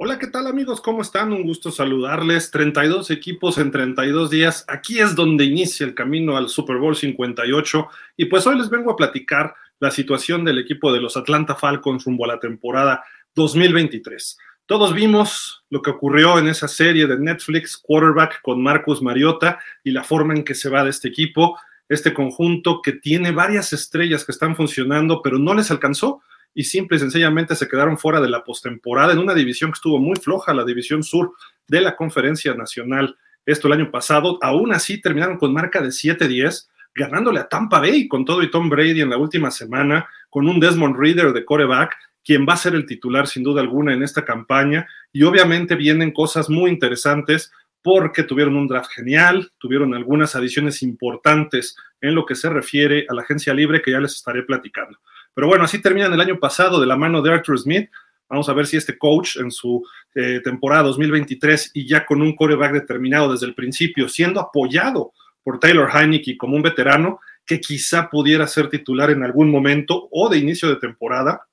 Hola, ¿qué tal amigos? ¿Cómo están? Un gusto saludarles. 32 equipos en 32 días. Aquí es donde inicia el camino al Super Bowl 58 y pues hoy les vengo a platicar la situación del equipo de los Atlanta Falcons rumbo a la temporada 2023. Todos vimos lo que ocurrió en esa serie de Netflix, Quarterback con Marcus Mariota y la forma en que se va de este equipo, este conjunto que tiene varias estrellas que están funcionando, pero no les alcanzó y simple y sencillamente se quedaron fuera de la postemporada en una división que estuvo muy floja, la división sur de la Conferencia Nacional. Esto el año pasado, aún así terminaron con marca de 7-10, ganándole a Tampa Bay con todo y Tom Brady en la última semana, con un Desmond Reader de coreback, quien va a ser el titular sin duda alguna en esta campaña. Y obviamente vienen cosas muy interesantes porque tuvieron un draft genial, tuvieron algunas adiciones importantes en lo que se refiere a la agencia libre que ya les estaré platicando. Pero bueno, así terminan el año pasado de la mano de Arthur Smith. Vamos a ver si este coach en su eh, temporada 2023 y ya con un coreback determinado desde el principio, siendo apoyado por Taylor Heineke como un veterano que quizá pudiera ser titular en algún momento o de inicio de temporada.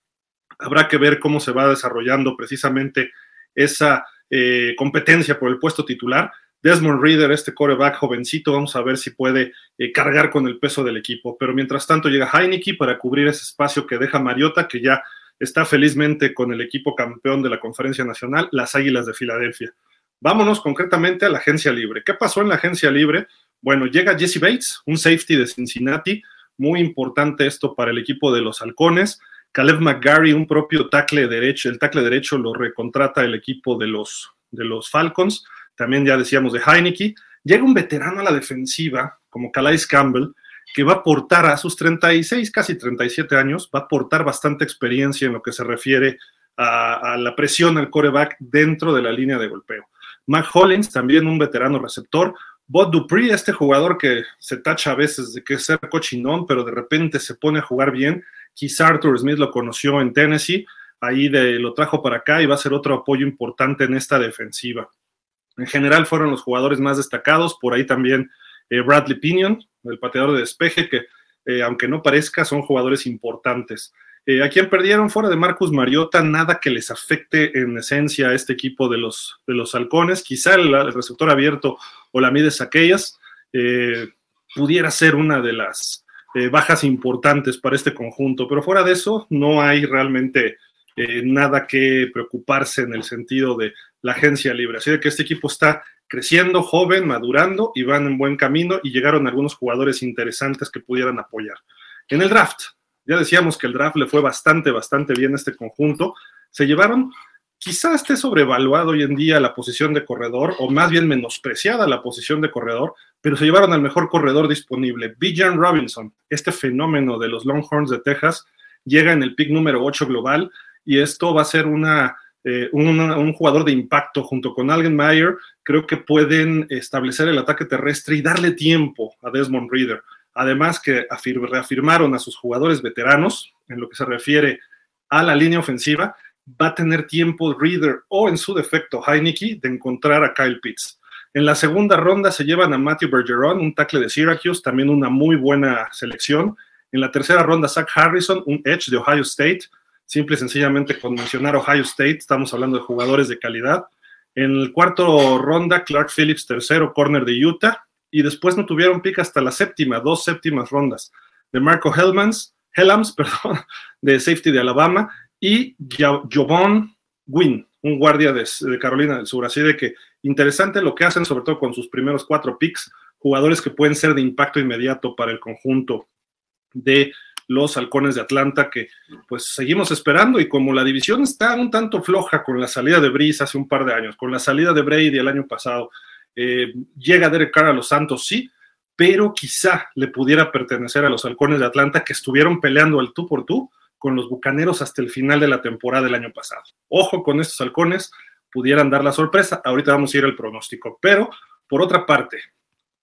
Habrá que ver cómo se va desarrollando precisamente esa eh, competencia por el puesto titular. Desmond Reader, este coreback jovencito, vamos a ver si puede eh, cargar con el peso del equipo. Pero mientras tanto llega Heineke para cubrir ese espacio que deja Mariota, que ya está felizmente con el equipo campeón de la Conferencia Nacional, las Águilas de Filadelfia. Vámonos concretamente a la agencia libre. ¿Qué pasó en la agencia libre? Bueno, llega Jesse Bates, un safety de Cincinnati, muy importante esto para el equipo de los Halcones. Caleb McGarry, un propio tackle derecho, el tackle derecho lo recontrata el equipo de los, de los Falcons también ya decíamos de Heineke, llega un veterano a la defensiva como Calais Campbell, que va a aportar a sus 36, casi 37 años, va a aportar bastante experiencia en lo que se refiere a, la presión al coreback dentro de la línea de golpeo. Mac Hollins, también un veterano receptor. Bob Dupree, este jugador que se tacha a veces de que es ser cochinón, pero de repente se pone a jugar bien. Quizá Arthur Smith lo conoció en Tennessee, ahí lo trajo para acá y va a ser otro apoyo importante en esta defensiva. En general fueron los jugadores más destacados, por ahí también eh, Bradley Pinion, el pateador de despeje, que eh, aunque no parezca, son jugadores importantes. Eh, a quien perdieron fuera de Marcus Mariota, nada que les afecte en esencia a este equipo de los, de los halcones. Quizá el, receptor abierto o la Mides aquellas pudiera ser una de las bajas importantes para este conjunto, pero fuera de eso no hay realmente nada que preocuparse en el sentido de la agencia libre. Así de que este equipo está creciendo, joven, madurando y van en buen camino y llegaron algunos jugadores interesantes que pudieran apoyar. En el draft, ya decíamos que el draft le fue bastante, bastante bien a este conjunto. Se llevaron, quizás esté sobrevaluado hoy en día la posición de corredor, o más bien menospreciada la posición de corredor, pero se llevaron al mejor corredor disponible, Bijan Robinson, este fenómeno de los Longhorns de Texas, llega en el pick número 8 global y esto va a ser una eh, un, jugador de impacto junto con Algen Mayer, creo que pueden establecer el ataque terrestre y darle tiempo a Desmond Reader. Además que reafirmaron a sus jugadores veteranos en lo que se refiere a la línea ofensiva, va a tener tiempo Reader o en su defecto Heineke de encontrar a Kyle Pitts. En la segunda ronda se llevan a Matthew Bergeron, un tackle de Syracuse, también una muy buena selección. En la tercera ronda, Zach Harrison, un edge de Ohio State simple y sencillamente con mencionar Ohio State, estamos hablando de jugadores de calidad. En el cuarto ronda, Clark Phillips, tercero, corner de Utah, y después no tuvieron pick hasta la séptima, dos séptimas rondas, de Marco Hellmans, Hellams, perdón, de safety de Alabama, y Jovon Wynn, un guardia de, de, Carolina del Sur. Así de que interesante lo que hacen, sobre todo con sus primeros cuatro picks, jugadores que pueden ser de impacto inmediato para el conjunto de los halcones de Atlanta, que pues seguimos esperando y como la división está un tanto floja con la salida de Brice hace un par de años, con la salida de Brady el año pasado, eh, llega Derek Carr a los Santos, sí, pero quizá le pudiera pertenecer a los halcones de Atlanta que estuvieron peleando al tú por tú con los bucaneros hasta el final de la temporada del año pasado. Ojo con estos halcones, pudieran dar la sorpresa. Ahorita vamos a ir al pronóstico. Pero, por otra parte,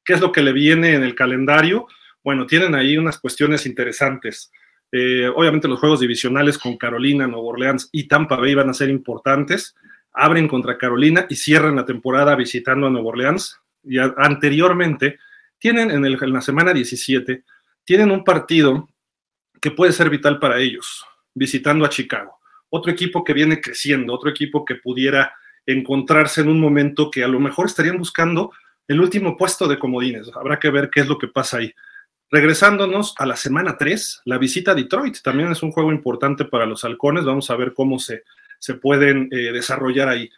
¿qué es lo que le viene en el calendario? Bueno, tienen ahí unas cuestiones interesantes. Eh, obviamente los juegos divisionales con Carolina, Nueva Orleans y Tampa Bay van a ser importantes. Abren contra Carolina y cierran la temporada visitando a Nueva Orleans. Y anteriormente tienen en, en la semana 17, tienen un partido que puede ser vital para ellos, visitando a Chicago. otro equipo que viene creciendo, otro equipo que pudiera encontrarse en un momento que a lo mejor estarían buscando el último puesto de comodines. Habrá que ver qué es lo que pasa ahí. Regresándonos a la semana 3, la visita a Detroit también es un juego importante para los halcones. Vamos a ver cómo se, se pueden eh, desarrollar ahí.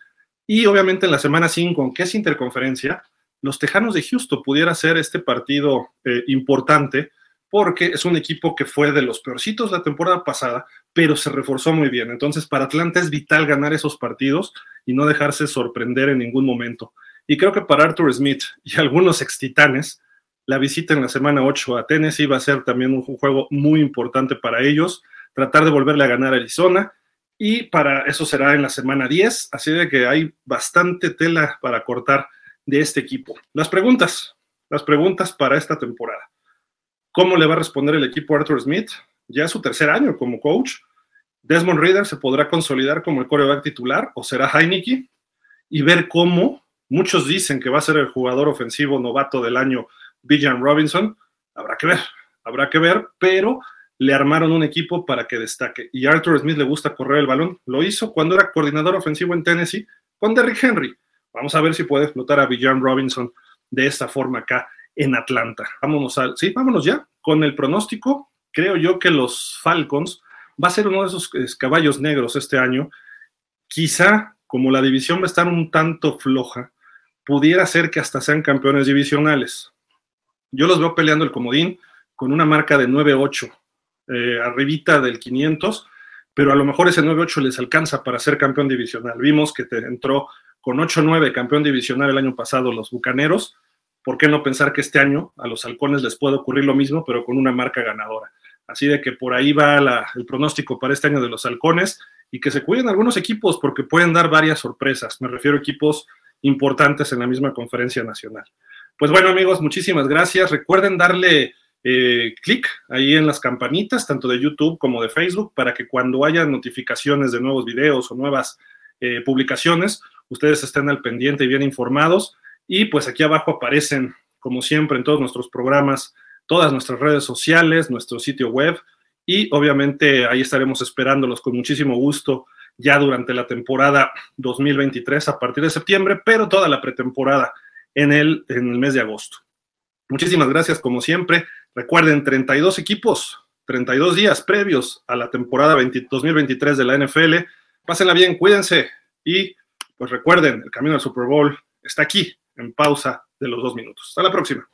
Y obviamente en la semana 5, aunque es interconferencia, los Tejanos de Houston pudiera ser este partido eh, importante porque es un equipo que fue de los peorcitos la temporada pasada, pero se reforzó muy bien. Entonces, para Atlanta es vital ganar esos partidos y no dejarse sorprender en ningún momento. Y creo que para Arthur Smith y algunos ex titanes, la visita en la semana 8 a Tennessee va a ser también un juego muy importante para ellos, tratar de volverle a ganar a Arizona. Y para eso será en la semana 10, así de que hay bastante tela para cortar de este equipo. Las preguntas, las preguntas para esta temporada. ¿Cómo le va a responder el equipo Arthur Smith? Ya es su tercer año como coach. Desmond Reader se podrá consolidar como el coreback titular o será Heineke y ver cómo muchos dicen que va a ser el jugador ofensivo novato del año Bijan Robinson. Habrá que ver, habrá que ver, pero le armaron un equipo para que destaque. Y Arthur Smith le gusta correr el balón. Lo hizo cuando era coordinador ofensivo en Tennessee con Derrick Henry. Vamos a ver si puede explotar a Bijan Robinson de esta forma acá en Atlanta. Vámonos a, sí, vámonos ya con el pronóstico. Creo yo que los Falcons va a ser uno de esos caballos negros este año. Quizá, como la división va a estar un tanto floja, pudiera ser que hasta sean campeones divisionales. Yo los veo peleando el comodín con una marca de 9-8, eh, arribita del 500, pero a lo mejor ese 9-8 les alcanza para ser campeón divisional. Vimos que te entró con 8-9 campeón divisional el año pasado los Bucaneros ¿por qué no pensar que este año a los halcones les puede ocurrir lo mismo, pero con una marca ganadora? Así de que por ahí va el pronóstico para este año de los halcones y que se cuiden algunos equipos porque pueden dar varias sorpresas. Me refiero a equipos importantes en la misma conferencia nacional. Pues bueno amigos, muchísimas gracias. Recuerden darle eh, clic ahí en las campanitas, tanto de YouTube como de Facebook, para que cuando haya notificaciones de nuevos videos o nuevas eh, publicaciones, ustedes estén al pendiente y bien informados. Y pues aquí abajo aparecen, como siempre, en todos nuestros programas, todas nuestras redes sociales, nuestro sitio web y obviamente ahí estaremos esperándolos con muchísimo gusto ya durante la temporada 2023 a partir de septiembre, pero toda la pretemporada en el, en el mes de agosto. Muchísimas gracias como siempre. Recuerden, 32 equipos, 32 días previos a la temporada 2023 de la NFL. Pásenla bien, cuídense y pues recuerden, el camino al Super Bowl está aquí en pausa de los dos minutos. Hasta la próxima.